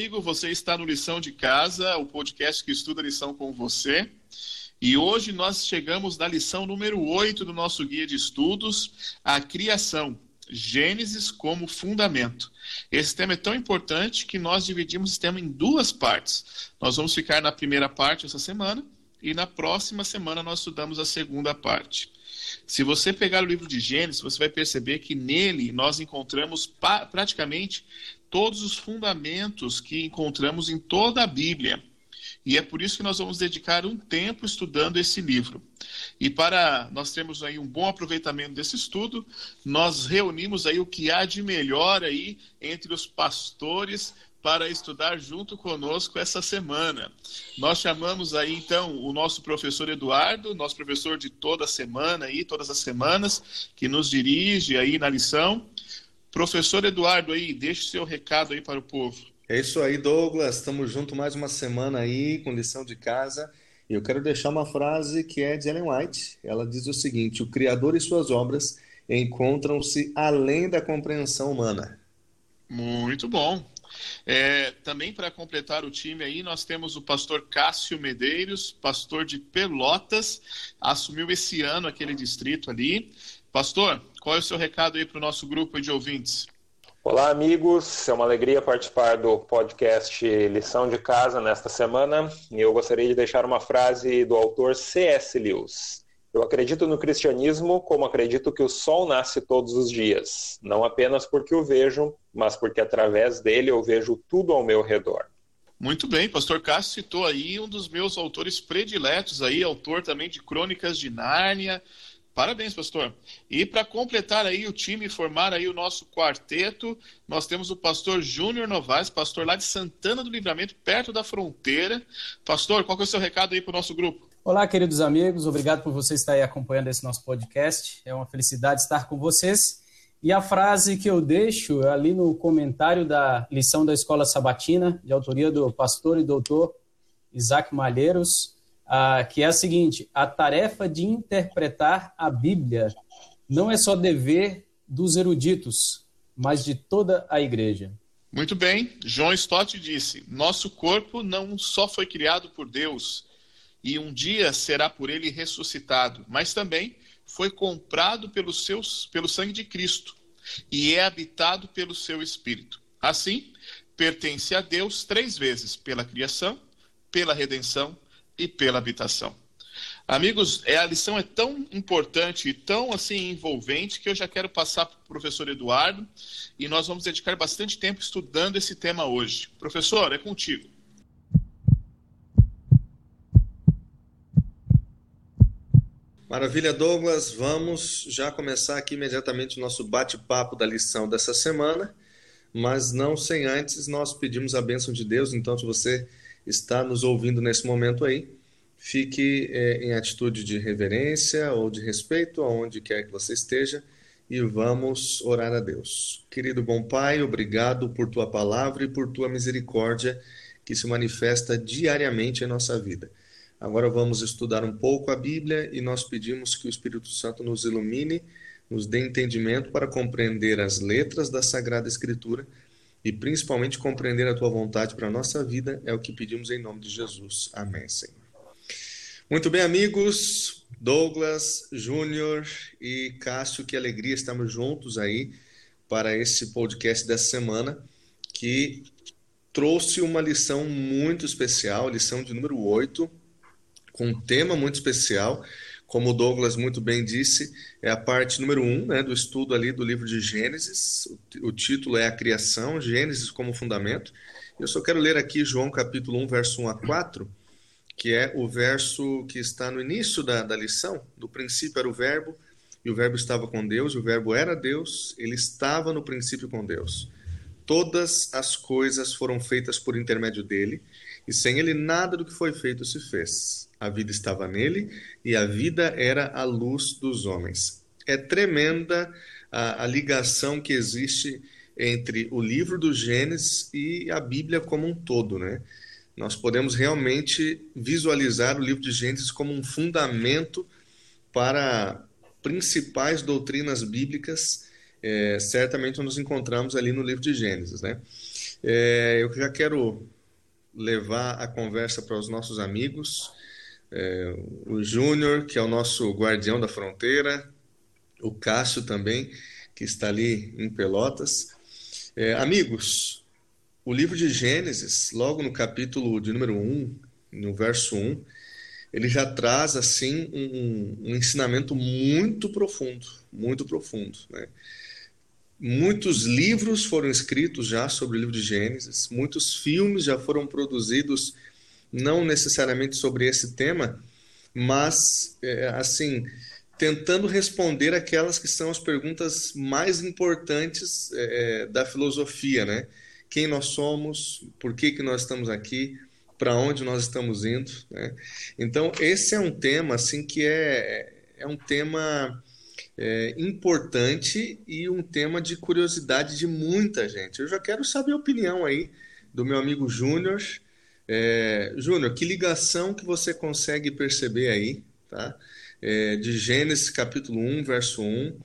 Amigo. Você está no Lição de Casa, o podcast que estuda lição com você. E hoje nós chegamos na lição número 8 do nosso guia de estudos, a criação. Gênesis como fundamento. Esse tema é tão importante que nós dividimos esse tema em duas partes. Nós vamos ficar na primeira parte essa semana e na próxima semana nós estudamos a segunda parte. Se você pegar o livro de Gênesis, você vai perceber que nele nós encontramos praticamente todos os fundamentos que encontramos em toda a Bíblia. E é por isso que nós vamos dedicar um tempo estudando esse livro. E para nós termos aí um bom aproveitamento desse estudo, nós reunimos aí o que há de melhor aí entre os pastores para estudar junto conosco essa semana. Nós chamamos aí então o nosso professor Eduardo, nosso professor de toda semana aí, todas as semanas, que nos dirige aí na lição. Professor Eduardo aí, deixe seu recado aí para o povo. É isso aí, Douglas. Estamos juntos mais uma semana aí com lição de casa. E eu quero deixar uma frase que é de Ellen White. Ela diz o seguinte: O Criador e suas obras encontram-se além da compreensão humana. Muito bom. É, também para completar o time aí, nós temos o pastor Cássio Medeiros, pastor de Pelotas, assumiu esse ano aquele distrito ali. Pastor, qual é o seu recado aí para o nosso grupo de ouvintes? Olá, amigos. É uma alegria participar do podcast Lição de Casa nesta semana. E eu gostaria de deixar uma frase do autor C.S. Lewis. Eu acredito no cristianismo como acredito que o sol nasce todos os dias, não apenas porque o vejo, mas porque através dele eu vejo tudo ao meu redor. Muito bem, pastor Cássio citou aí um dos meus autores prediletos aí, autor também de Crônicas de Nárnia, Parabéns, pastor. E para completar aí o time e formar aí o nosso quarteto, nós temos o pastor Júnior Novaes, pastor lá de Santana do Livramento, perto da fronteira. Pastor, qual é o seu recado aí para o nosso grupo? Olá, queridos amigos, obrigado por você estar aí acompanhando esse nosso podcast. É uma felicidade estar com vocês. E a frase que eu deixo ali no comentário da lição da Escola Sabatina, de autoria do pastor e doutor Isaac Malheiros, ah, que é a seguinte: a tarefa de interpretar a Bíblia não é só dever dos eruditos, mas de toda a igreja. Muito bem, John Stott disse: Nosso corpo não só foi criado por Deus e um dia será por ele ressuscitado, mas também foi comprado pelo, seus, pelo sangue de Cristo e é habitado pelo seu Espírito. Assim, pertence a Deus três vezes: pela criação, pela redenção e pela habitação. Amigos, é, a lição é tão importante e tão assim envolvente que eu já quero passar para o professor Eduardo e nós vamos dedicar bastante tempo estudando esse tema hoje. Professor, é contigo. Maravilha, Douglas. Vamos já começar aqui imediatamente o nosso bate-papo da lição dessa semana, mas não sem antes nós pedimos a bênção de Deus. Então, se você está nos ouvindo nesse momento aí, fique é, em atitude de reverência ou de respeito aonde quer que você esteja e vamos orar a Deus. Querido bom Pai, obrigado por tua palavra e por tua misericórdia que se manifesta diariamente em nossa vida. Agora vamos estudar um pouco a Bíblia e nós pedimos que o Espírito Santo nos ilumine, nos dê entendimento para compreender as letras da Sagrada Escritura e principalmente compreender a tua vontade para a nossa vida, é o que pedimos em nome de Jesus. Amém, Senhor. Muito bem, amigos, Douglas, Júnior e Cássio, que alegria estamos juntos aí para esse podcast dessa semana, que trouxe uma lição muito especial, lição de número 8, com um tema muito especial como o Douglas muito bem disse, é a parte número um né, do estudo ali do livro de Gênesis. O, título é a criação, Gênesis como fundamento. Eu só quero ler aqui João capítulo 1, verso 1 a 4, que é o verso que está no início da, da lição. Do princípio era o verbo, e o verbo estava com Deus, e o verbo era Deus, ele estava no princípio com Deus. Todas as coisas foram feitas por intermédio dele, e sem ele nada do que foi feito se fez a vida estava nele e a vida era a luz dos homens. É tremenda a, a ligação que existe entre o livro do Gênesis e a Bíblia como um todo, né? Nós podemos realmente visualizar o livro de Gênesis como um fundamento para principais doutrinas bíblicas. É, certamente nos encontramos ali no livro de Gênesis, né? É, eu já quero levar a conversa para os nossos amigos, é, o Júnior, que é o nosso guardião da fronteira, o Cássio também, que está ali em Pelotas. É, amigos, o livro de Gênesis, logo no capítulo de número 1, no verso 1, ele já traz assim um, um ensinamento muito profundo, muito profundo. Né? Muitos livros foram escritos já sobre o livro de Gênesis, muitos filmes já foram produzidos, não necessariamente sobre esse tema, mas é, assim tentando responder aquelas que são as perguntas mais importantes é, é da filosofia, né? Quem nós somos, por que que nós estamos aqui, para onde nós estamos indo. Né? Então, esse é um tema assim que é, é um tema é, importante e um tema de curiosidade de muita gente. Eu já quero saber a opinião aí do meu amigo Júnior. É, Júnior, que ligação que você consegue perceber aí, tá? É, de Gênesis capítulo 1, verso 1,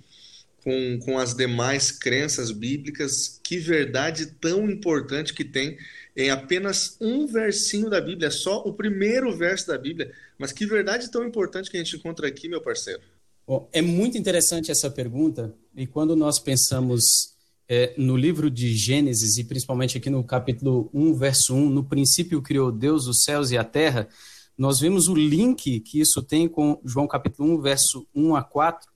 com, com as demais crenças bíblicas, que verdade tão importante que tem em apenas um versinho da Bíblia, só o primeiro verso da Bíblia. Mas que verdade tão importante que a gente encontra aqui, meu parceiro. Bom, é muito interessante essa pergunta, e quando nós pensamos é, no livro de Gênesis, e principalmente aqui no capítulo 1, verso 1, no princípio criou Deus os céus e a terra, nós vemos o link que isso tem com João capítulo 1, verso 1 a 4,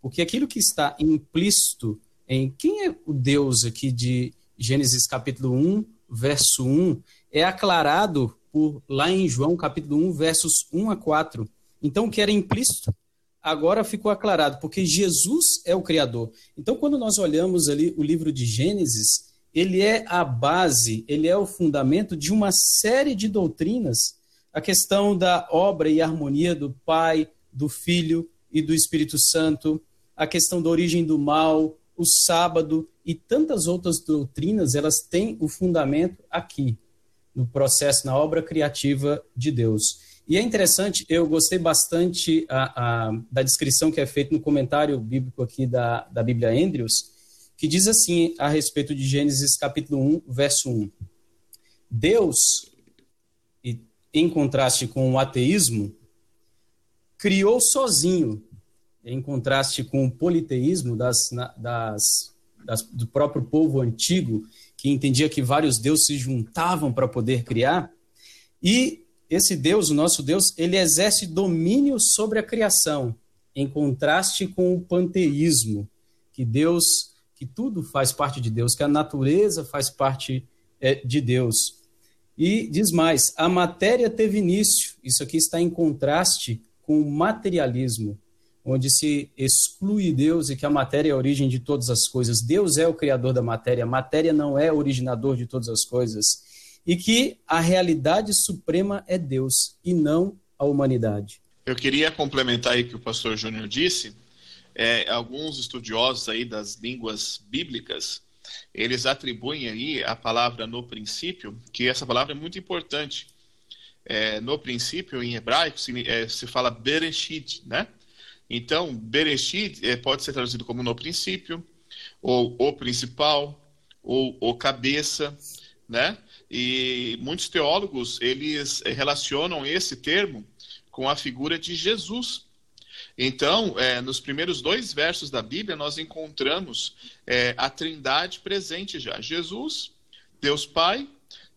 porque aquilo que está implícito em quem é o Deus aqui de Gênesis capítulo 1, verso 1, é aclarado por lá em João, capítulo 1, versos 1 a 4. Então, o que era implícito, agora ficou aclarado, porque Jesus é o Criador. Então, quando nós olhamos ali o livro de Gênesis, ele é a base, ele é o fundamento de uma série de doutrinas, a questão da obra e harmonia do Pai, do Filho e do Espírito Santo, a questão da origem do mal, o sábado e tantas outras doutrinas, elas têm o fundamento aqui, no processo, na obra criativa de Deus. E é interessante, eu gostei bastante a, a, da descrição que é feita no comentário bíblico aqui da, da Bíblia Andrews, que diz assim a respeito de Gênesis capítulo 1, verso 1. Deus, em contraste com o ateísmo, criou sozinho em contraste com o politeísmo das, das, das, do próprio povo antigo, que entendia que vários deuses se juntavam para poder criar. E esse Deus, o nosso Deus, ele exerce domínio sobre a criação, em contraste com o panteísmo, que Deus, que tudo faz parte de Deus, que a natureza faz parte é, de Deus. E diz mais: a matéria teve início. Isso aqui está em contraste com o materialismo, onde se exclui Deus e que a matéria é a origem de todas as coisas. Deus é o criador da matéria, a matéria não é originador de todas as coisas. E que a realidade suprema é Deus e não a humanidade. Eu queria complementar aí que o pastor Júnior disse. É, alguns estudiosos aí das línguas bíblicas, eles atribuem aí a palavra no princípio, que essa palavra é muito importante. É, no princípio, em hebraico, se, é, se fala Bereshit, né? Então, Bereshit é, pode ser traduzido como no princípio, ou o principal, ou o cabeça, né? E muitos teólogos, eles relacionam esse termo com a figura de Jesus. Então, é, nos primeiros dois versos da Bíblia, nós encontramos é, a trindade presente já: Jesus, Deus Pai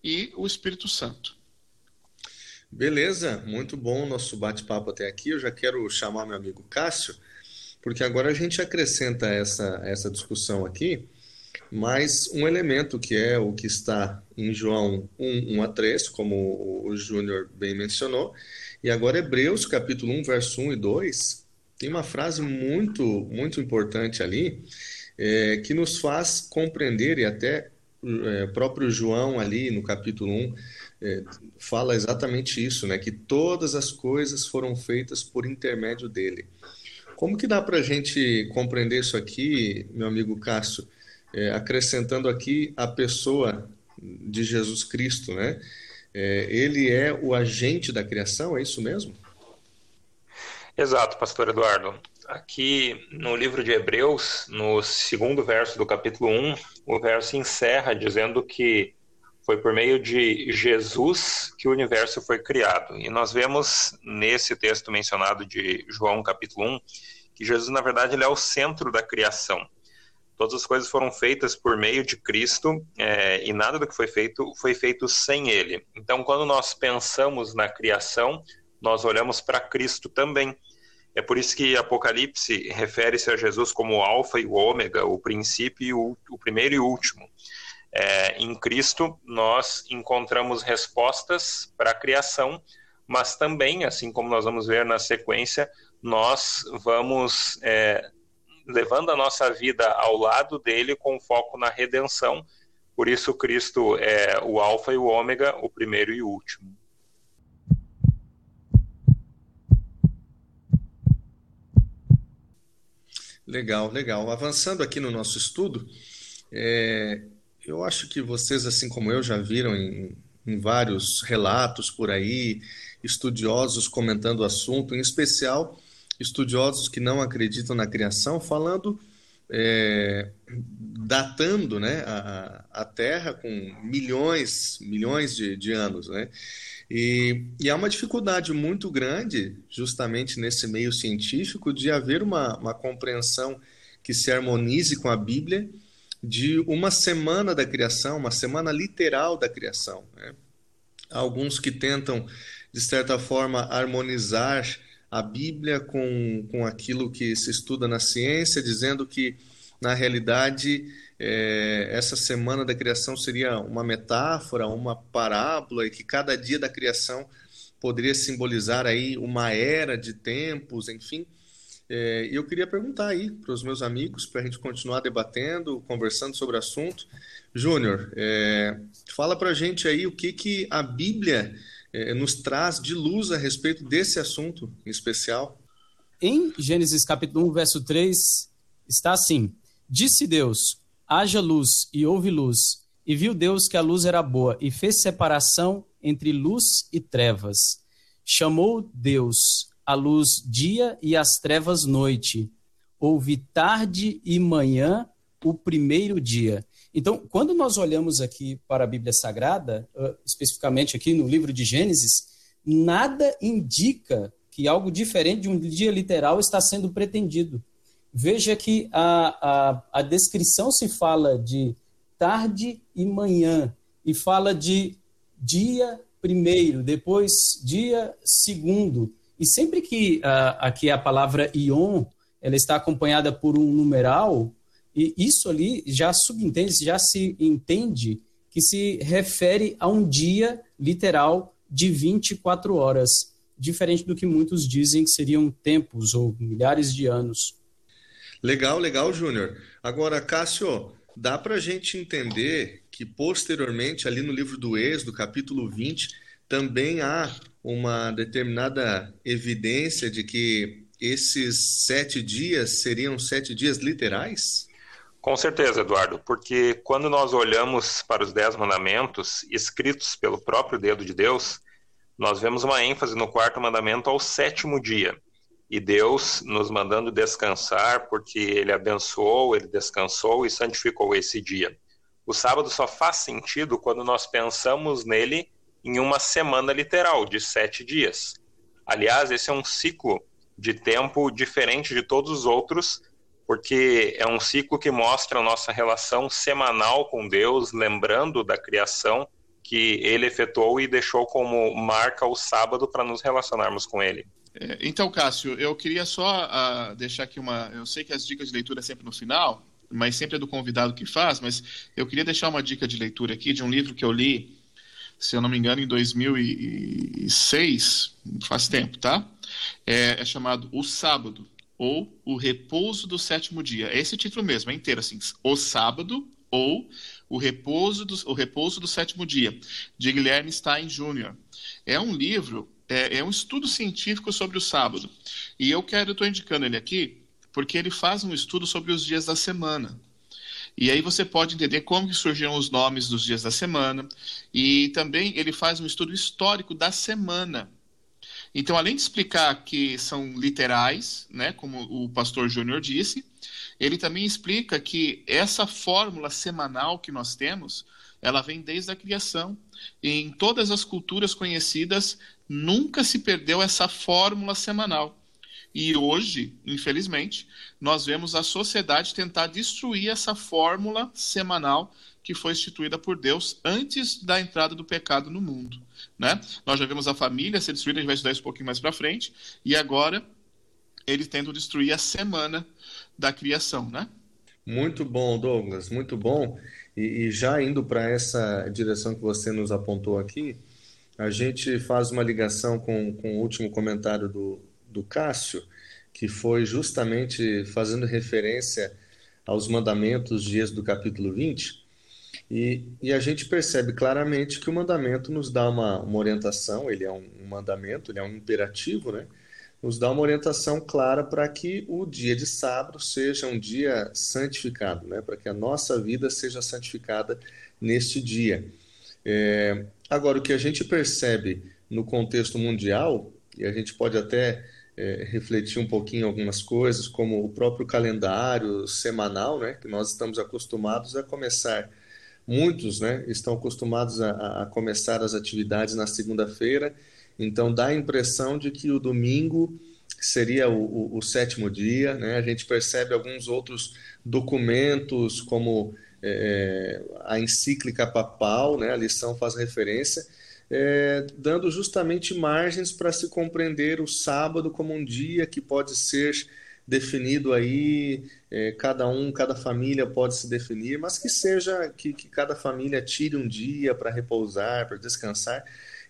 e o Espírito Santo. Beleza, muito bom o nosso bate-papo até aqui. Eu já quero chamar meu amigo Cássio, porque agora a gente acrescenta essa, essa discussão aqui mais um elemento que é o que está em João 1, 1 a 3, como o Júnior bem mencionou, e agora Hebreus capítulo 1, verso 1 e 2, tem uma frase muito, muito importante ali, é, que nos faz compreender, e até é, próprio João ali no capítulo 1, é, fala exatamente isso, né? Que todas as coisas foram feitas por intermédio dele. Como que dá para a gente compreender isso aqui, meu amigo Cássio, é, acrescentando aqui a pessoa de Jesus Cristo, né? É, ele é o agente da criação, é isso mesmo? Exato, pastor Eduardo. Aqui no livro de Hebreus, no segundo verso do capítulo 1, o verso encerra dizendo que Foi por meio de Jesus que o universo foi criado. E nós vemos nesse texto mencionado de João, capítulo 1, que Jesus, na verdade, ele é o centro da criação. Todas as coisas foram feitas por meio de Cristo é, e nada do que foi feito foi feito sem Ele. Então, quando nós pensamos na criação, nós olhamos para Cristo também. É por isso que Apocalipse refere-se a Jesus como o Alfa e o Ômega, o princípio, e o, o primeiro e o último. É, em Cristo, nós encontramos respostas para a criação, mas também, assim como nós vamos ver na sequência, nós vamos é, levando a nossa vida ao lado dele com foco na redenção. Por isso, Cristo é o Alfa e o Ômega, o primeiro e o último. Legal, legal. Avançando aqui no nosso estudo, é, eu acho que vocês, assim como eu, já viram em, em vários relatos por aí, estudiosos comentando o assunto, em especial estudiosos que não acreditam na criação, falando, é, datando né, a, a Terra com milhões, milhões de, de anos. Né? E, e, há uma dificuldade muito grande, justamente nesse meio científico, de haver uma, uma compreensão que se harmonize com a Bíblia de uma semana da criação, uma semana literal da criação. Né? Há alguns que tentam, de certa forma, harmonizar a Bíblia com, com aquilo que se estuda na ciência, dizendo que, na realidade, é, essa semana da criação seria uma metáfora, uma parábola, e que cada dia da criação poderia simbolizar aí uma era de tempos, enfim. É, eu queria perguntar aí para os meus amigos, para a gente continuar debatendo, conversando sobre o assunto. Júnior, é, fala para a gente aí o que, que a Bíblia é, nos traz de luz a respeito desse assunto em especial. Em Gênesis capítulo 1, verso 3, está assim: Disse Deus: haja luz, e houve luz. E viu Deus que a luz era boa, e fez separação entre luz e trevas. Chamou Deus a luz dia e as trevas noite. Houve tarde e manhã o primeiro dia. Então, quando nós olhamos aqui para a Bíblia Sagrada, uh, especificamente aqui no livro de Gênesis, nada indica que algo diferente de um dia literal está sendo pretendido. Veja que a, a, a descrição se fala de tarde e manhã, e fala de dia primeiro, depois dia segundo. E sempre que uh, aqui a palavra ion ela está acompanhada por um numeral, e isso ali já subentende, já se entende que se refere a um dia literal de 24 horas, diferente do que muitos dizem que seriam tempos ou milhares de anos. Legal, legal, Júnior. Agora, Cássio, dá para a gente entender que posteriormente, ali no livro do Êxodo, capítulo 20, também há uma determinada evidência de que esses sete dias seriam sete dias literais? Com certeza, Eduardo, porque quando nós olhamos para os Dez Mandamentos, escritos pelo próprio dedo de Deus, nós vemos uma ênfase no quarto mandamento ao sétimo dia. E Deus nos mandando descansar, porque Ele abençoou, Ele descansou e santificou esse dia. O sábado só faz sentido quando nós pensamos nele em uma semana literal, de sete dias. Aliás, esse é um ciclo de tempo diferente de todos os outros, porque é um ciclo que mostra a nossa relação semanal com Deus, lembrando da criação que ele efetuou e deixou como marca o sábado para nos relacionarmos com ele. É, então, Cássio, eu queria só uh, deixar aqui uma. Eu sei que as dicas de leitura é sempre no final, mas sempre é do convidado que faz, mas eu queria deixar uma dica de leitura aqui de um livro que eu li, se eu não me engano, em 2006, faz tempo, tá? É, é chamado O Sábado, ou o repouso do sétimo dia. É esse título mesmo, é inteiro assim, o sábado ou o repouso do, o repouso do sétimo dia, de Guilherme Stein Jr. É um livro, é, é um estudo científico sobre o sábado. E eu quero, estou indicando ele aqui, porque ele faz um estudo sobre os dias da semana. E aí você pode entender como que surgiram os nomes dos dias da semana. E também ele faz um estudo histórico da semana. Então, além de explicar que são literais, né, como o pastor Júnior disse, ele também explica que essa fórmula semanal que nós temos, ela vem desde a criação. E em todas as culturas conhecidas, nunca se perdeu essa fórmula semanal. E hoje, infelizmente, nós vemos a sociedade tentar destruir essa fórmula semanal que foi instituída por Deus antes da entrada do pecado no mundo. Né? Nós já vemos a família ser destruída, a gente vai estudar isso um pouquinho mais para frente, e agora eles tentam destruir a semana da criação. Né? Muito bom, Douglas, muito bom. E, e já indo para essa direção que você nos apontou aqui, a gente faz uma ligação com, com o último comentário do, do Cássio, que foi justamente fazendo referência aos mandamentos de Êxodo capítulo 20, e, e a gente percebe claramente que o mandamento nos dá uma, uma orientação, ele é um, mandamento, ele é um imperativo, né? nos dá uma orientação clara para que o dia de sábado seja um dia santificado, né? para que a nossa vida seja santificada neste dia. É, agora, o que a gente percebe no contexto mundial, e a gente pode até é, refletir um pouquinho algumas coisas, como o próprio calendário semanal, né, que nós estamos acostumados a começar. Muitos né, estão acostumados a, a começar as atividades na segunda-feira, então dá a impressão de que o domingo seria o, o, o sétimo dia. Né? A gente percebe alguns outros documentos, como é, é a encíclica papal, né? a lição faz referência, é, dando justamente margens para se compreender o sábado como um dia que pode ser definido aí, é, cada um, cada família pode se definir, mas que seja que, que cada família tire um dia para repousar, para descansar.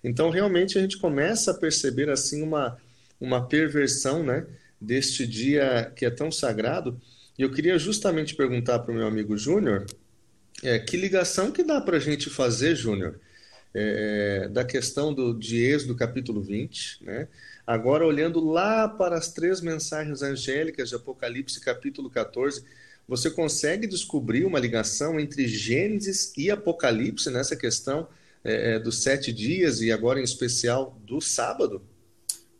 Então, realmente, a gente começa a perceber assim uma, uma perversão né, deste dia que é tão sagrado. E eu queria justamente perguntar para o meu amigo Júnior é, que ligação que dá para a gente fazer, Júnior, é, da questão do, de Êxodo capítulo 20, né? Agora olhando lá para as três mensagens angélicas de Apocalipse capítulo 14, você consegue descobrir uma ligação entre Gênesis e Apocalipse nessa questão é, é dos sete dias e agora em especial do sábado?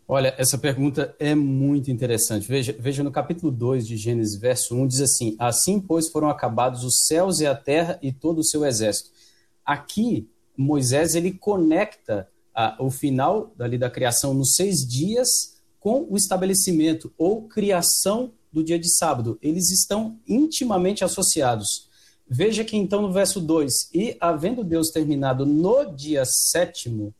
Olha, essa pergunta é muito interessante. Veja, veja no capítulo 2 de Gênesis, verso 1, diz assim: Assim, pois, foram acabados os céus e a terra e todo o seu exército. Aqui, Moisés ele conecta a, o final dali da criação nos seis dias com o estabelecimento ou criação do dia de sábado. Eles estão intimamente associados. Veja que então no verso 2: E havendo Deus terminado no dia sétimo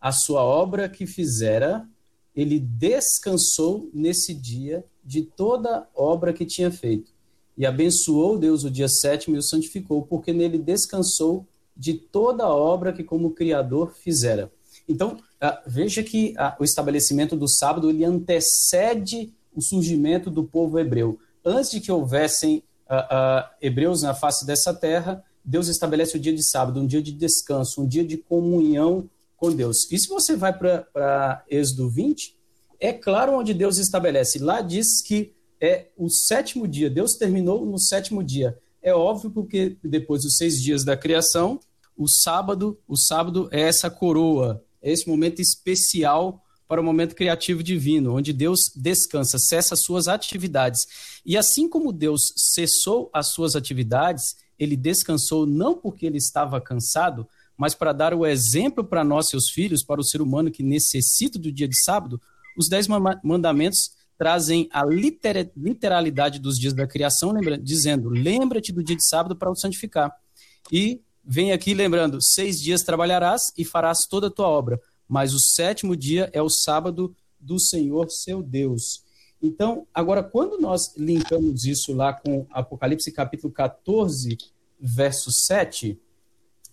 a sua obra que fizera, ele descansou nesse dia de toda obra que tinha feito. E abençoou Deus o dia sétimo e o santificou, porque nele descansou de toda obra que como Criador fizera. Então, uh, veja que uh, o estabelecimento do sábado ele antecede o surgimento do povo hebreu. Antes de que houvessem uh, hebreus na face dessa terra, Deus estabelece o dia de sábado, um dia de descanso, um dia de comunhão com Deus. E se você vai para Êxodo 20, é claro onde Deus estabelece. Lá diz que é o sétimo dia. Deus terminou no sétimo dia. É óbvio porque depois dos seis dias da criação, o sábado, o sábado é essa coroa, esse momento especial para o momento criativo divino, onde Deus descansa, cessa suas atividades. E assim como Deus cessou as suas atividades, ele descansou não porque ele estava cansado, mas para dar o exemplo para nós, seus filhos, para o ser humano que necessita do dia de sábado, os dez mandamentos trazem a literalidade dos dias da criação, lembra, dizendo: lembra-te do dia de sábado para o santificar. E vem aqui lembrando: seis dias trabalharás e farás toda a tua obra, mas o sétimo dia é o sábado do Senhor seu Deus. Então, agora, quando nós linkamos isso lá com Apocalipse capítulo 14, verso 7,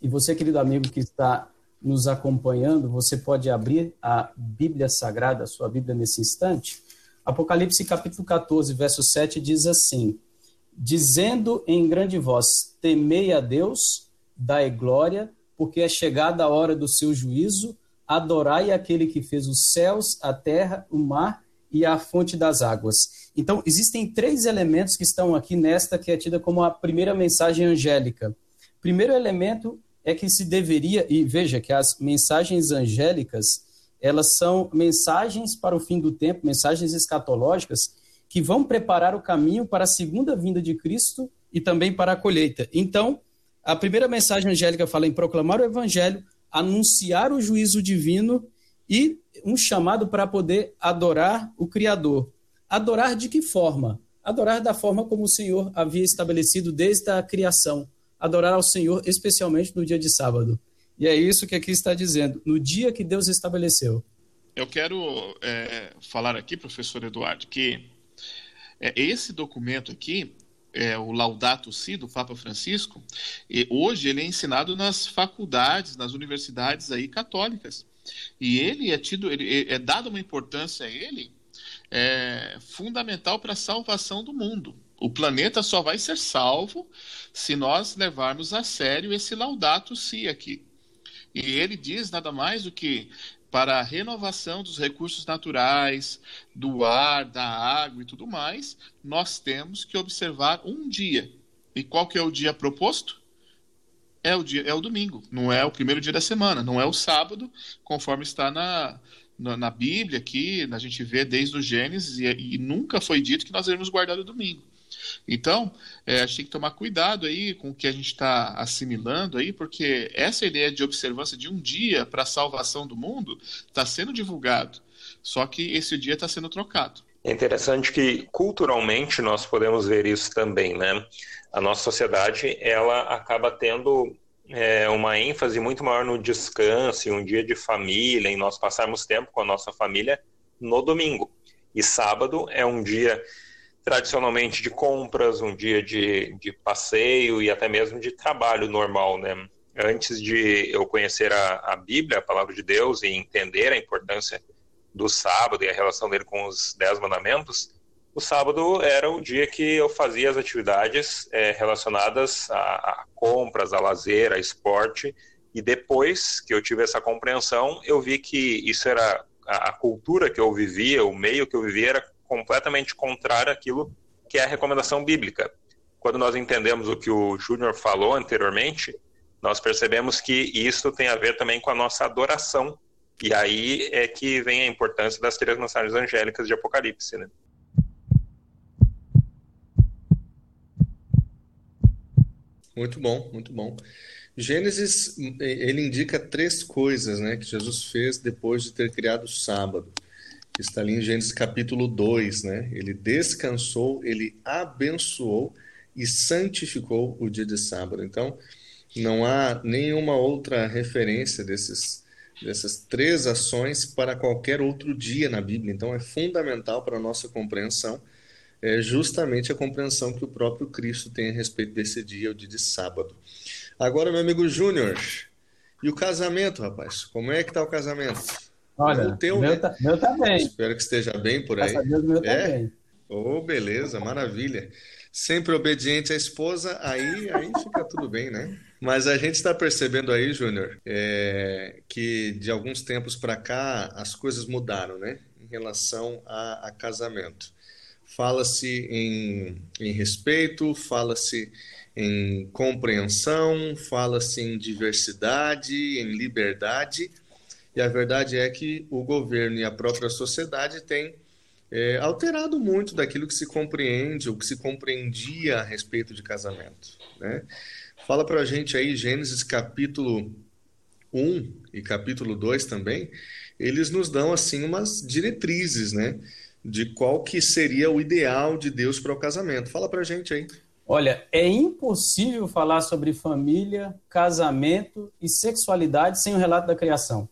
e você, querido amigo que está nos acompanhando, você pode abrir a Bíblia Sagrada, a sua Bíblia nesse instante. Apocalipse capítulo 14, verso 7 diz assim: Dizendo em grande voz: Temei a Deus dai glória, porque é chegada a hora do seu juízo, adorai aquele que fez os céus, a terra, o mar e a fonte das águas. Então, existem três elementos que estão aqui nesta que é tida como a primeira mensagem angélica. Primeiro elemento é que se deveria, e veja que as mensagens angélicas, elas são mensagens para o fim do tempo, mensagens escatológicas que vão preparar o caminho para a segunda vinda de Cristo e também para a colheita. Então, a primeira mensagem angélica fala em proclamar o evangelho, anunciar o juízo divino e um chamado para poder adorar o Criador. Adorar de que forma? Adorar da forma como o Senhor havia estabelecido desde a criação. Adorar ao Senhor, especialmente no dia de sábado. E é isso que aqui está dizendo, no dia que Deus estabeleceu. Eu quero é, falar aqui, professor Eduardo, que é, esse documento aqui, é, o Laudato Si do Papa Francisco, hoje ele é ensinado nas faculdades, nas universidades aí católicas. E ele é tido, ele é dado uma importância a ele é, fundamental para a salvação do mundo. O planeta só vai ser salvo se nós levarmos a sério esse Laudato Si aqui. E ele diz nada mais do que para a renovação dos recursos naturais, do ar, da água e tudo mais, nós temos que observar um dia. E qual que é o dia proposto? É o dia, é o domingo, não é o primeiro dia da semana, não é o sábado, conforme está na, na, na Bíblia aqui, a gente vê desde o Gênesis, e, e nunca foi dito que nós devemos guardar o domingo. Então, é, a gente tem que tomar cuidado aí com o que a gente está assimilando aí, porque essa ideia de observância de um dia para a salvação do mundo está sendo divulgado, só que esse dia está sendo trocado. É interessante que culturalmente nós podemos ver isso também, né? A nossa sociedade ela acaba tendo é, uma ênfase muito maior no descanso, em um dia de família, em nós passarmos tempo com a nossa família no domingo. E sábado é um dia tradicionalmente de compras, um dia de, de passeio e até mesmo de trabalho normal, né? Antes de eu conhecer a, a Bíblia, a palavra de Deus, e entender a importância do sábado e a relação dele com os Dez Mandamentos, o sábado era o dia que eu fazia as atividades é, relacionadas a, a, compras, a lazer, a esporte. E depois que eu tive essa compreensão, eu vi que isso era a, a cultura que eu vivia, o meio que eu vivia era completamente contrário àquilo que é a recomendação bíblica. Quando nós entendemos o que o Júnior falou anteriormente, nós percebemos que isso tem a ver também com a nossa adoração. E aí é que vem a importância das três mensagens angélicas de Apocalipse, né? Muito bom, muito bom. Gênesis, ele indica três coisas, né, que Jesus fez depois de ter criado o sábado que está ali em Gênesis capítulo 2, né? Ele descansou, ele abençoou e santificou o dia de sábado. Então, não há nenhuma outra referência desses, dessas três ações para qualquer outro dia na Bíblia. Então, é fundamental para a nossa compreensão, é justamente a compreensão que o próprio Cristo tem a respeito desse dia, o dia de sábado. Agora, meu amigo Júnior, e o casamento, rapaz? Como é que está o casamento? Olha, o teu, meu, né? tá, meu tá bem. Espero que esteja bem por aí. Deus, meu tá é? bem. Oh, beleza, maravilha. Sempre obediente à esposa, aí, aí fica tudo bem, né? Mas a gente está percebendo aí, Júnior, é, que de alguns tempos para cá as coisas mudaram, né? Em relação a, a casamento. Fala-se em, em respeito, fala-se em compreensão, fala-se em diversidade, em liberdade e a verdade é que o governo e a própria sociedade têm é, alterado muito daquilo que se compreende, ou que se compreendia a respeito de casamento. Né? Fala para a gente aí, Gênesis capítulo 1 e capítulo 2 também, eles nos dão assim umas diretrizes, né? De qual que seria o ideal de Deus para o casamento. Fala para a gente aí. Olha, é impossível falar sobre família, casamento e sexualidade sem o relato da criação.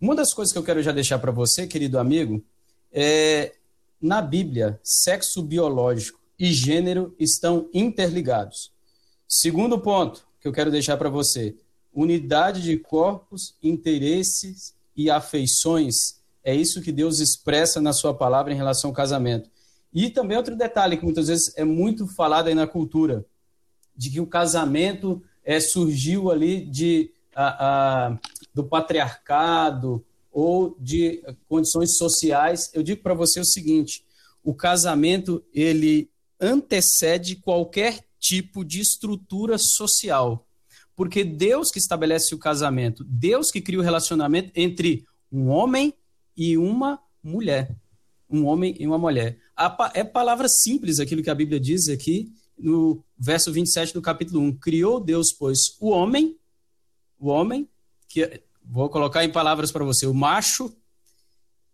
Uma das coisas que eu quero já deixar para você, querido amigo, é na Bíblia, sexo biológico e gênero estão interligados. Segundo ponto que eu quero deixar para você, unidade de corpos, interesses e afeições. É isso que Deus expressa na sua palavra em relação ao casamento. E também outro detalhe que muitas vezes é muito falado aí na cultura, de que o casamento é, surgiu ali de a, a, do patriarcado ou de condições sociais, eu digo para você o seguinte: o casamento ele antecede qualquer tipo de estrutura social, porque Deus que estabelece o casamento, Deus que cria o relacionamento entre um homem e uma mulher. Um homem e uma mulher. É palavra simples aquilo que a Bíblia diz aqui no verso 27 do capítulo 1. Criou Deus, pois, o homem, o homem, que vou colocar em palavras para você, o macho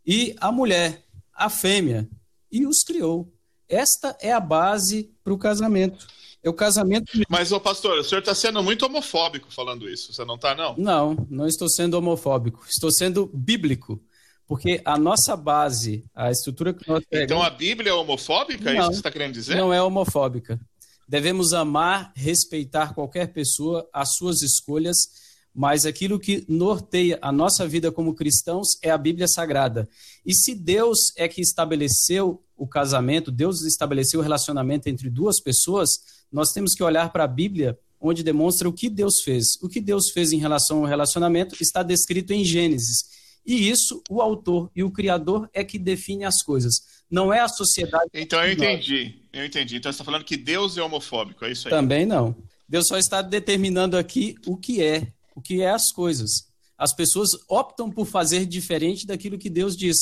e a mulher, a fêmea, e os criou. Esta é a base para o casamento. É o casamento. Mas, ô pastor, o senhor está sendo muito homofóbico falando isso. Você não está, não? Não, não estou sendo homofóbico. Estou sendo bíblico. Porque a nossa base, a estrutura que nós pegamos... Então a Bíblia é homofóbica? Não, é isso que você está querendo dizer? Não é homofóbica. Devemos amar, respeitar qualquer pessoa, as suas escolhas, mas aquilo que norteia a nossa vida como cristãos é a Bíblia Sagrada. E se Deus é que estabeleceu o casamento, Deus estabeleceu o relacionamento entre duas pessoas, nós temos que olhar para a Bíblia, onde demonstra o que Deus fez. O que Deus fez em relação ao relacionamento está descrito em Gênesis. E isso, o autor e o criador é que define as coisas. Não é a sociedade. Então eu entendi. Eu entendi. Então você está falando que Deus é homofóbico, é isso aí? Também não. Deus só está determinando aqui o que é, o que é as coisas. As pessoas optam por fazer diferente daquilo que Deus diz.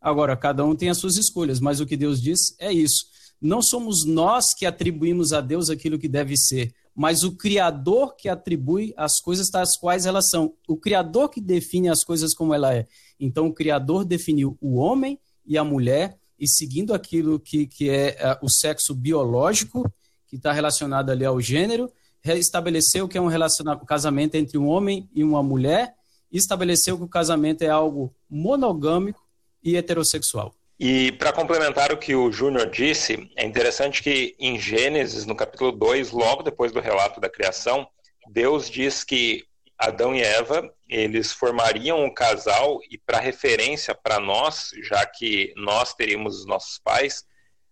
Agora, cada um tem as suas escolhas, mas o que Deus diz é isso. Não somos nós que atribuímos a Deus aquilo que deve ser, mas o Criador que atribui as coisas tais quais elas são. O Criador que define as coisas como ela é. Então, o Criador definiu o homem e a mulher, e seguindo aquilo que, que é uh, o sexo biológico, que está relacionado ali ao gênero, estabeleceu que é um, um casamento entre um homem e uma mulher, e estabeleceu que o casamento é algo monogâmico e heterossexual. E para complementar o que o Júnior disse, é interessante que em Gênesis, no capítulo 2, logo depois do relato da criação, Deus diz que Adão e Eva, eles formariam um casal e para referência para nós, já que nós teríamos os nossos pais,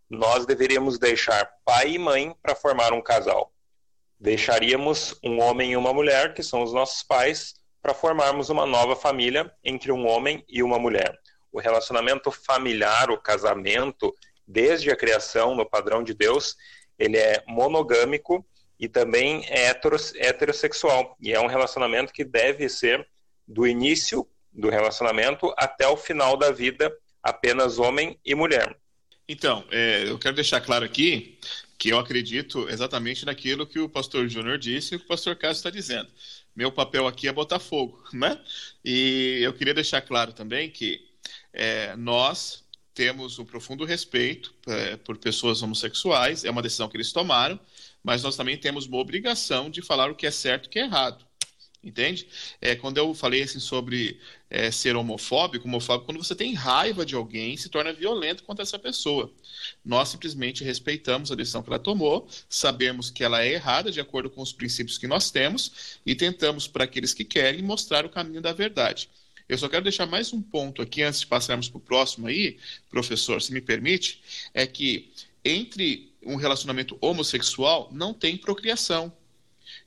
nós deveríamos deixar pai e mãe para formar um casal. Deixaríamos um homem e uma mulher, que são os nossos pais, para formarmos uma nova família entre um homem e uma mulher o relacionamento familiar, o casamento, desde a criação, no padrão de Deus, ele é monogâmico e também é heterossexual. E é um relacionamento que deve ser do início do relacionamento até o final da vida, apenas homem e mulher. Então, é, eu quero deixar claro aqui que eu acredito exatamente naquilo que o pastor Júnior disse e o que o pastor Cássio está dizendo. Meu papel aqui é botar fogo, né? E eu queria deixar claro também que é, nós temos um profundo respeito é, por pessoas homossexuais, é uma decisão que eles tomaram, mas nós também temos uma obrigação de falar o que é certo e o que é errado. Entende? É, quando eu falei assim sobre é, ser homofóbico, homofóbico, quando você tem raiva de alguém, se torna violento contra essa pessoa. Nós simplesmente respeitamos a decisão que ela tomou, sabemos que ela é errada de acordo com os princípios que nós temos e tentamos, para aqueles que querem, mostrar o caminho da verdade. Eu só quero deixar mais um ponto aqui antes de passarmos para o próximo aí, professor, se me permite, é que entre um relacionamento homossexual não tem procriação.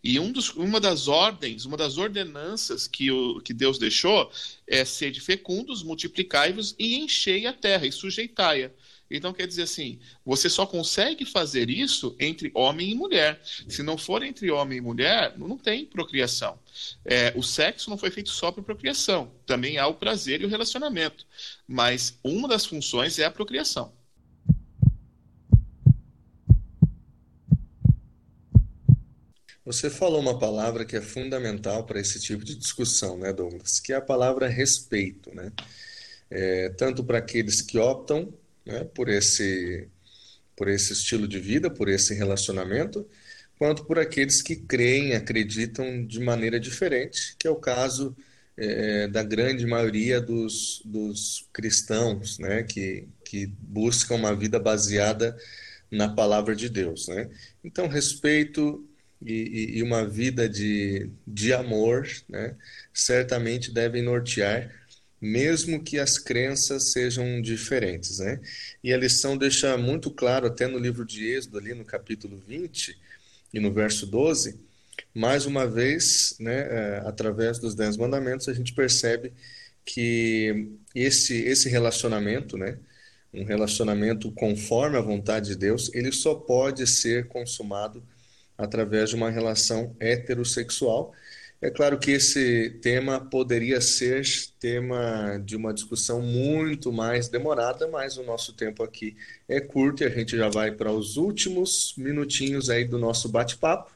E um dos, uma das ordens, uma das ordenanças que, o, que Deus deixou é ser de fecundos, multiplicai-vos e enchei a terra e sujeitai-a. Então, quer dizer assim, você só consegue fazer isso entre homem e mulher. Se não for entre homem e mulher, não tem procriação. É, o sexo não foi feito só para procriação. Também há o prazer e o relacionamento. Mas uma das funções é a procriação. Você falou uma palavra que é fundamental para esse tipo de discussão, né, Douglas? Que é a palavra respeito, né? É, tanto para aqueles que optam né, por, esse, por esse estilo de vida, por esse relacionamento, quanto por aqueles que creem, acreditam de maneira diferente, que é o caso é, da grande maioria dos, dos cristãos, né, que, que buscam uma vida baseada na palavra de Deus. Né? Então, respeito e, e, uma vida de, de amor né, certamente devem nortear mesmo que as crenças sejam diferentes, né? E a lição deixa muito claro, até no livro de Êxodo, ali no capítulo 20 e no verso 12, mais uma vez, né, é, através dos Dez Mandamentos, a gente percebe que esse, esse relacionamento, né, um relacionamento conforme a vontade de Deus, ele só pode ser consumado através de uma relação heterossexual. É claro que esse tema poderia ser tema de uma discussão muito mais demorada, mas o nosso tempo aqui é curto e a gente já vai para os últimos minutinhos aí do nosso bate-papo,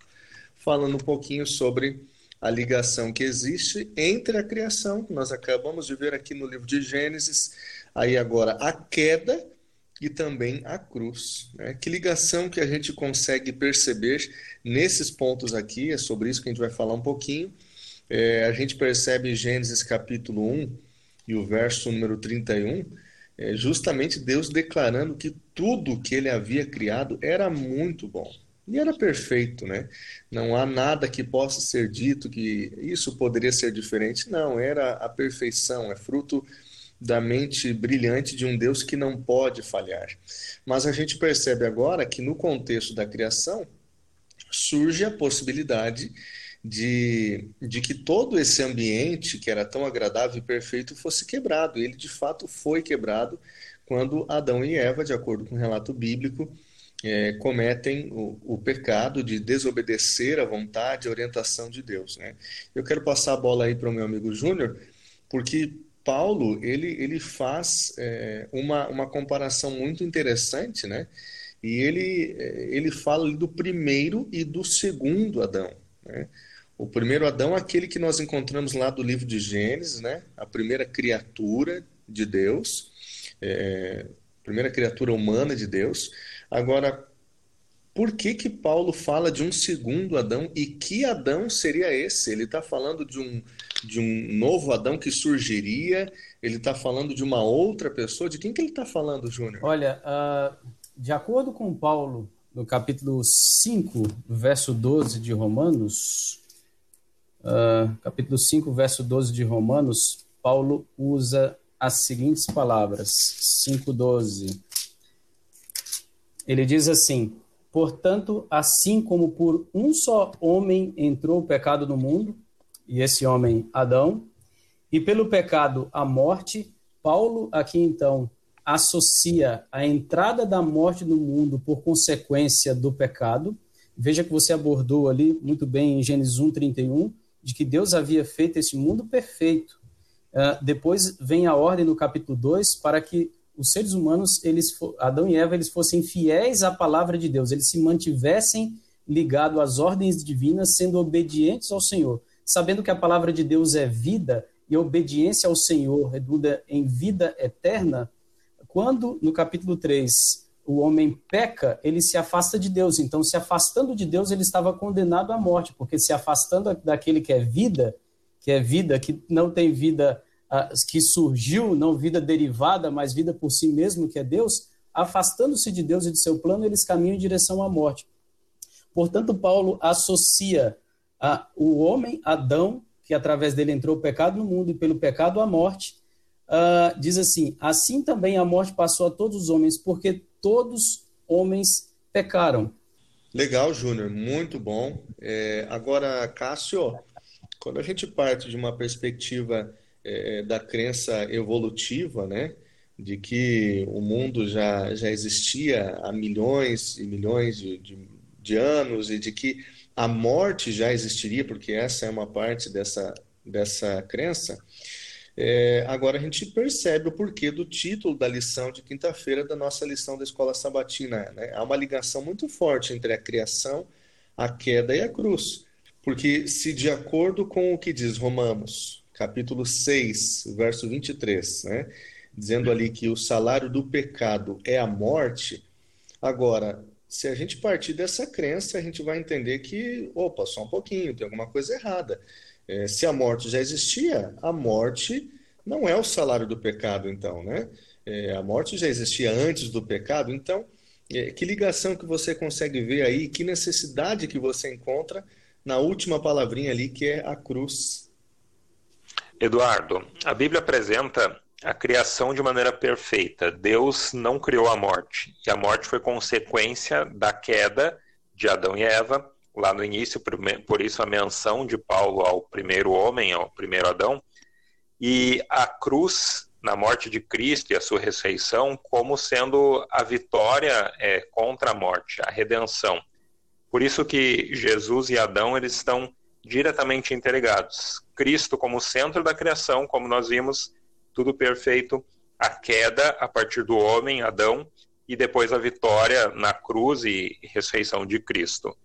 falando um pouquinho sobre a ligação que existe entre a criação, que nós acabamos de ver aqui no livro de Gênesis, aí agora a queda e também a cruz. Né? Que ligação que a gente consegue perceber nesses pontos aqui, é sobre isso que a gente vai falar um pouquinho. É, a gente percebe Gênesis capítulo 1 e o verso número 31, é justamente Deus declarando que tudo que ele havia criado era muito bom. E era perfeito, né? Não há nada que possa ser dito que isso poderia ser diferente. Não, era a perfeição, é fruto da mente brilhante de um Deus que não pode falhar. Mas a gente percebe agora que no contexto da criação surge a possibilidade de, de que todo esse ambiente que era tão agradável e perfeito fosse quebrado. Ele de fato foi quebrado quando Adão e Eva, de acordo com o relato bíblico, é, cometem o, o, pecado de desobedecer à vontade e orientação de Deus. Né? Eu quero passar a bola aí para o meu amigo Júnior, porque Paulo ele, ele faz é, uma, uma comparação muito interessante, né? E ele, é, ele fala do primeiro e do segundo Adão. Né? O primeiro Adão é aquele que nós encontramos lá do livro de Gênesis, né? a primeira criatura de Deus, é, primeira criatura humana de Deus. Agora, por que que Paulo fala de um segundo Adão e que Adão seria esse? Ele está falando de um, de um novo Adão que surgiria? Ele está falando de uma outra pessoa? De quem que ele está falando, Júnior? Olha, uh, de acordo com Paulo, no capítulo 5, verso 12 de Romanos, uh, capítulo 5, verso 12 de Romanos, Paulo usa as seguintes palavras, 5,12. Ele diz assim: Portanto, assim como por um só homem entrou o pecado no mundo, e esse homem Adão, e pelo pecado a morte, Paulo aqui então associa a entrada da morte no mundo por consequência do pecado. Veja que você abordou ali muito bem em Gênesis 1:31 de que Deus havia feito esse mundo perfeito. Uh, depois vem a ordem no capítulo 2 para que os seres humanos, eles Adão e Eva, eles fossem fiéis à palavra de Deus, eles se mantivessem ligados às ordens divinas, sendo obedientes ao Senhor sabendo que a palavra de Deus é vida e a obediência ao Senhor redunda em vida eterna, quando no capítulo 3 o homem peca, ele se afasta de Deus. Então, se afastando de Deus, ele estava condenado à morte, porque se afastando daquele que é vida, que é vida, que não tem vida que surgiu, não vida derivada, mas vida por si mesmo, que é Deus, afastando-se de Deus e de seu plano, eles caminham em direção à morte. Portanto, Paulo associa a, o homem, Adão, que através dele entrou o pecado no mundo e pelo pecado a morte, uh, diz assim: assim também a morte passou a todos os homens, porque todos homens pecaram. Legal, Júnior, muito bom. É, agora, Cássio, quando a gente parte de uma perspectiva é, da crença evolutiva, né, de que o mundo já, já existia há milhões e milhões de, de, de anos e de que a morte já existiria, porque essa é uma parte dessa, dessa crença. É, agora a gente percebe o porquê do título da lição de quinta-feira da nossa lição da escola sabatina. Né? Há uma ligação muito forte entre a criação, a queda e a cruz. Porque se de acordo com o que diz Romanos, capítulo 6, verso 23, né? dizendo ali que o salário do pecado é a morte, agora se a gente partir dessa crença, a gente vai entender que, opa, só um pouquinho, tem alguma coisa errada. É, se a morte já existia, a morte não é o salário do pecado, então, né? É, a morte já existia antes do pecado, então, é, que ligação que você consegue ver aí, que necessidade que você encontra na última palavrinha ali, que é a cruz? Eduardo, a Bíblia apresenta a criação de maneira perfeita. Deus não criou a morte. E a morte foi consequência da queda de Adão e Eva, lá no início, por isso a menção de Paulo ao primeiro homem, ao primeiro Adão. E a cruz, na morte de Cristo e a sua ressurreição, como sendo a vitória é, contra a morte, a redenção. Por isso que Jesus e Adão eles estão diretamente interligados. Cristo como centro da criação, como nós vimos, tudo perfeito, a queda a partir do homem, Adão, e depois a vitória na cruz e ressurreição de Cristo.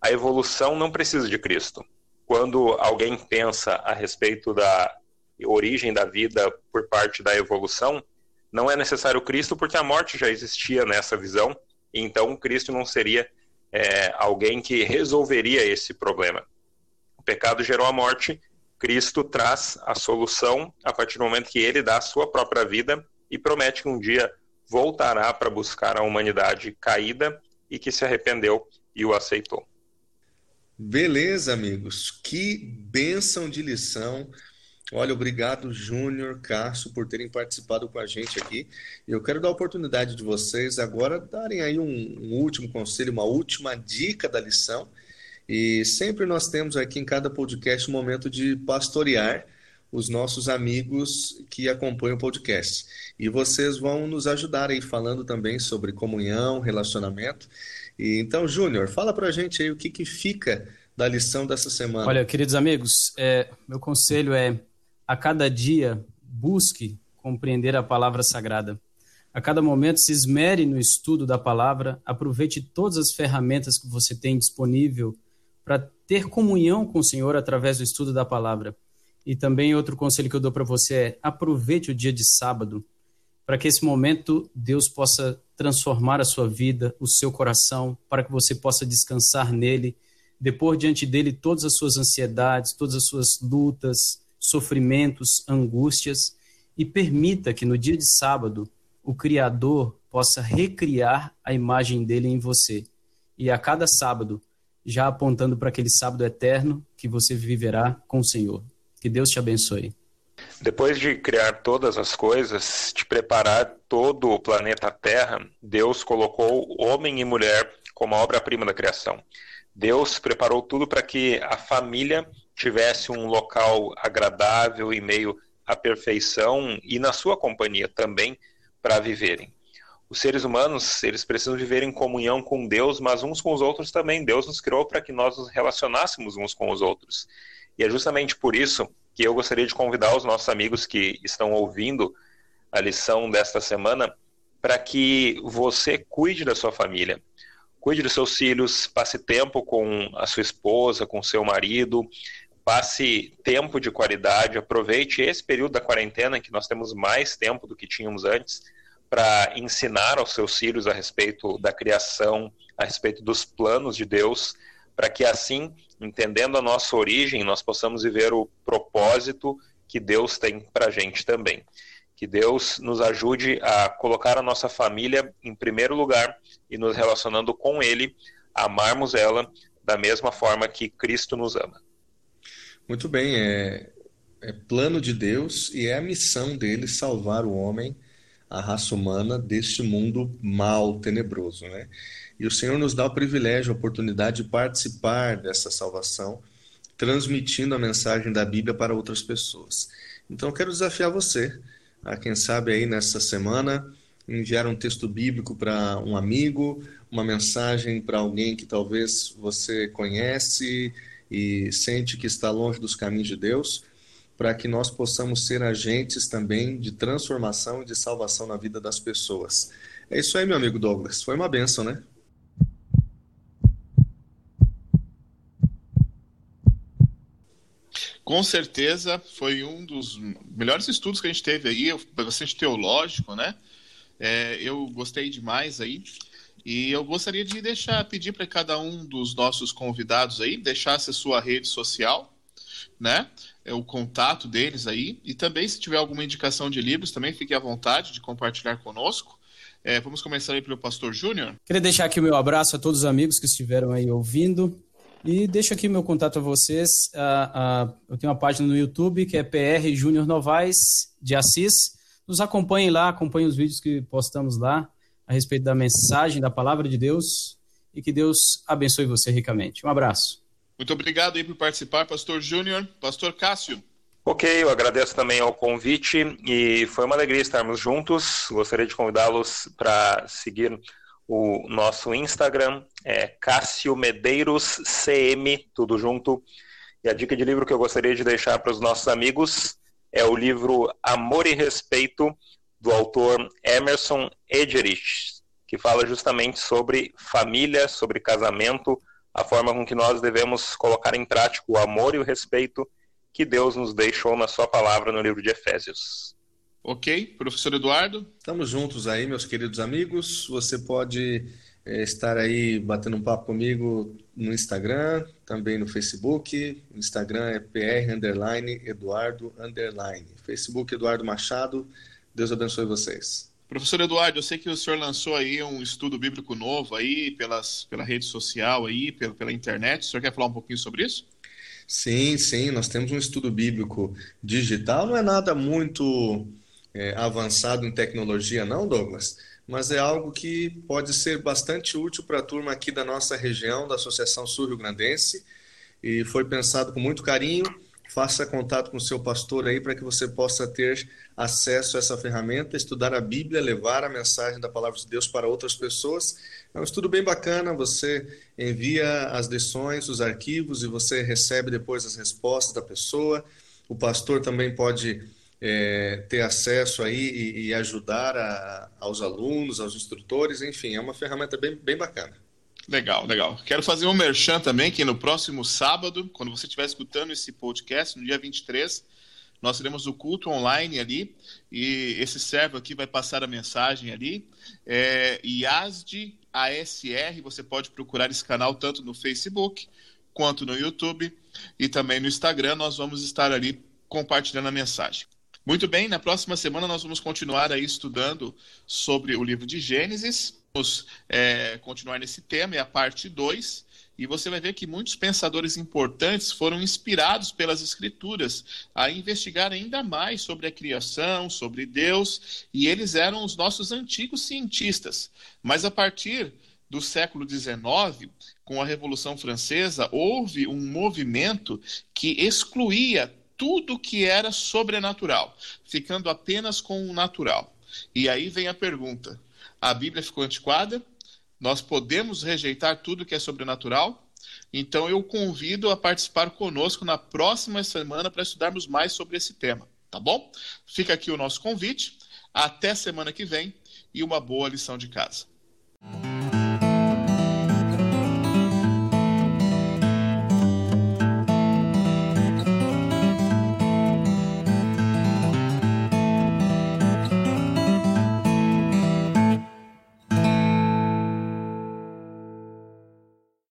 A evolução não precisa de Cristo. Quando alguém pensa a respeito da origem da vida por parte da evolução, não é necessário Cristo porque a morte já existia nessa visão, então Cristo não seria é, alguém que resolveria esse problema. Pecado gerou a morte, Cristo traz a solução a partir do momento que ele dá a sua própria vida e promete que um dia voltará para buscar a humanidade caída e que se arrependeu e o aceitou. Beleza, amigos. Que bênção de lição. Olha, obrigado, Júnior, Cássio, por terem participado com a gente aqui. Eu quero dar a oportunidade de vocês agora darem aí um, um, último conselho, uma última dica da lição. E sempre nós temos aqui em cada podcast um momento de pastorear os nossos amigos que acompanham o podcast. E vocês vão nos ajudar aí falando também sobre comunhão, relacionamento. E, então, Júnior, fala para a gente aí o que, que fica da lição dessa semana. Olha, queridos amigos, é, meu conselho é a cada dia busque compreender a palavra sagrada. A cada momento se esmere no estudo da palavra, aproveite todas as ferramentas que você tem disponível para ter comunhão com o Senhor através do estudo da palavra. E também outro conselho que eu dou para você é aproveite o dia de sábado para que esse momento Deus possa transformar a sua vida, o seu coração, para que você possa descansar nele, depor diante dele todas as suas ansiedades, todas as suas lutas, sofrimentos, angústias e permita que no dia de sábado o Criador possa recriar a imagem dele em você. E a cada sábado, já apontando para aquele sábado eterno que você viverá com o Senhor. Que Deus te abençoe. Depois de criar todas as coisas, de preparar todo o planeta Terra, Deus colocou homem e mulher como a obra-prima da criação. Deus preparou tudo para que a família tivesse um local agradável e meio à perfeição e na sua companhia também para viverem. Os seres humanos, eles precisam viver em comunhão com Deus, mas uns com os outros também. Deus nos criou para que nós nos relacionássemos uns com os outros. E é justamente por isso que eu gostaria de convidar os nossos amigos que estão ouvindo a lição desta semana para que você cuide da sua família. Cuide dos seus filhos, passe tempo com a sua esposa, com seu marido, passe tempo de qualidade, aproveite esse período da quarentena que nós temos mais tempo do que tínhamos antes para ensinar aos seus filhos a respeito da criação, a respeito dos planos de Deus, para que assim entendendo a nossa origem, nós possamos viver o propósito que Deus tem para a gente também. Que Deus nos ajude a colocar a nossa família em primeiro lugar e nos relacionando com Ele, amarmos ela da mesma forma que Cristo nos ama. Muito bem, é, é plano de Deus e é a missão dele salvar o homem, a raça humana, deste mundo mal, tenebroso, né? E o Senhor nos dá o privilégio, a oportunidade de participar dessa salvação, transmitindo a mensagem da Bíblia para outras pessoas. Então, eu quero desafiar você, a quem sabe aí nessa semana, enviar um texto bíblico para um amigo, uma mensagem para alguém que talvez você conhece e sente que está longe dos caminhos de Deus, para que nós possamos ser agentes também de transformação e de salvação na vida das pessoas. É isso aí, meu amigo Douglas. Foi uma benção, né? Com certeza foi um dos melhores estudos que a gente teve aí, bastante teológico, né? É, eu gostei demais aí. E eu gostaria de deixar, pedir para cada um dos nossos convidados aí, deixasse a sua rede social, né? É o contato deles aí. E também, se tiver alguma indicação de livros, também fique à vontade de compartilhar conosco. É, vamos começar aí pelo Pastor Júnior. Queria deixar aqui o meu abraço a todos os amigos que estiveram aí ouvindo. E deixo aqui meu contato a vocês. Uh, uh, eu tenho uma página no YouTube que é PR Júnior Novaes de Assis. Nos acompanhem lá, acompanhem os vídeos que postamos lá a respeito da mensagem, da palavra de Deus. E que Deus abençoe você ricamente. Um abraço. Muito obrigado aí por participar, Pastor Júnior. Pastor Cássio. Ok, eu agradeço também ao convite e foi uma alegria estarmos juntos. Gostaria de convidá-los para seguir o nosso Instagram é Cássio Medeiros CM, tudo junto. E a dica de livro que eu gostaria de deixar para os nossos amigos é o livro Amor e Respeito, do autor Emerson Egerich, que fala justamente sobre família, sobre casamento, a forma com que nós devemos colocar em prática o amor e o respeito que Deus nos deixou na sua palavra no livro de Efésios. Ok, professor Eduardo? Estamos juntos aí, meus queridos amigos. Você pode é, estar aí batendo um papo comigo no Instagram, também no Facebook. O Instagram é pr underline Eduardo underline. Facebook Eduardo Machado. Deus abençoe vocês. Professor Eduardo, eu sei que o senhor lançou aí um estudo bíblico novo aí pelas, pela rede social aí, pela, pela internet. O senhor quer falar um pouquinho sobre isso? Sim, sim, nós temos um estudo bíblico digital, não é nada muito é, avançado em tecnologia, não, Douglas, mas é algo que pode ser bastante útil para a turma aqui da nossa região, da Associação Sul Rio Grandense, e foi pensado com muito carinho. Faça contato com o seu pastor aí para que você possa ter acesso a essa ferramenta, estudar a Bíblia, levar a mensagem da palavra de Deus para outras pessoas. É um estudo bem bacana, você envia as lições, os arquivos e você recebe depois as respostas da pessoa. O pastor também pode é, ter acesso aí e, e ajudar a, aos alunos, aos instrutores, enfim, é uma ferramenta bem, bem bacana. Legal, legal. Quero fazer um merchan também, que no próximo sábado, quando você estiver escutando esse podcast, no dia 23, nós teremos o culto online ali, e esse servo aqui vai passar a mensagem ali. É, IASD ASR, você pode procurar esse canal tanto no Facebook quanto no YouTube e também no Instagram. Nós vamos estar ali compartilhando a mensagem. Muito bem, na próxima semana nós vamos continuar aí estudando sobre o livro de Gênesis. Vamos é, continuar nesse tema, é a parte 2. E você vai ver que muitos pensadores importantes foram inspirados pelas Escrituras a investigar ainda mais sobre a criação, sobre Deus, e eles eram os nossos antigos cientistas. Mas a partir do século XIX, com a Revolução Francesa, houve um movimento que excluía tudo que era sobrenatural, ficando apenas com o natural. E aí vem a pergunta: a Bíblia ficou antiquada? Nós podemos rejeitar tudo que é sobrenatural? Então eu convido a participar conosco na próxima semana para estudarmos mais sobre esse tema, tá bom? Fica aqui o nosso convite. Até semana que vem e uma boa lição de casa.